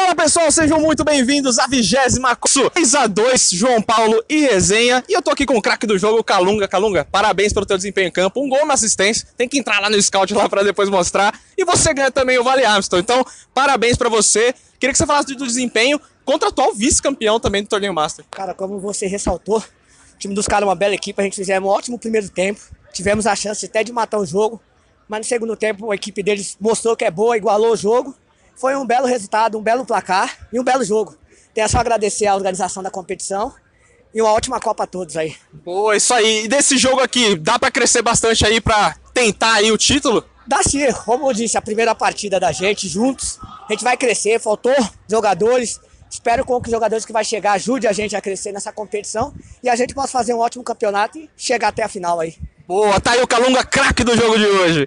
Fala pessoal, sejam muito bem-vindos à vigésima 3 a 2 João Paulo e Resenha. E eu tô aqui com o craque do jogo, Calunga. Calunga, parabéns pelo teu desempenho em campo. Um gol, uma assistência. Tem que entrar lá no scout lá para depois mostrar. E você ganha também o Vale Armstrong. Então, parabéns para você. Queria que você falasse do desempenho contra o atual vice-campeão também do torneio Master. Cara, como você ressaltou, o time dos caras é uma bela equipe. A gente fizemos um ótimo primeiro tempo. Tivemos a chance até de matar o jogo. Mas no segundo tempo a equipe deles mostrou que é boa, igualou o jogo. Foi um belo resultado, um belo placar e um belo jogo. Tenho só agradecer a organização da competição e uma ótima Copa a todos aí. Boa, isso aí. E desse jogo aqui, dá para crescer bastante aí para tentar aí o título? Dá sim, como eu disse, a primeira partida da gente juntos. A gente vai crescer, faltou jogadores. Espero com que os jogadores que vai chegar ajude a gente a crescer nessa competição e a gente possa fazer um ótimo campeonato e chegar até a final aí. Boa, tá aí o Calunga, craque do jogo de hoje.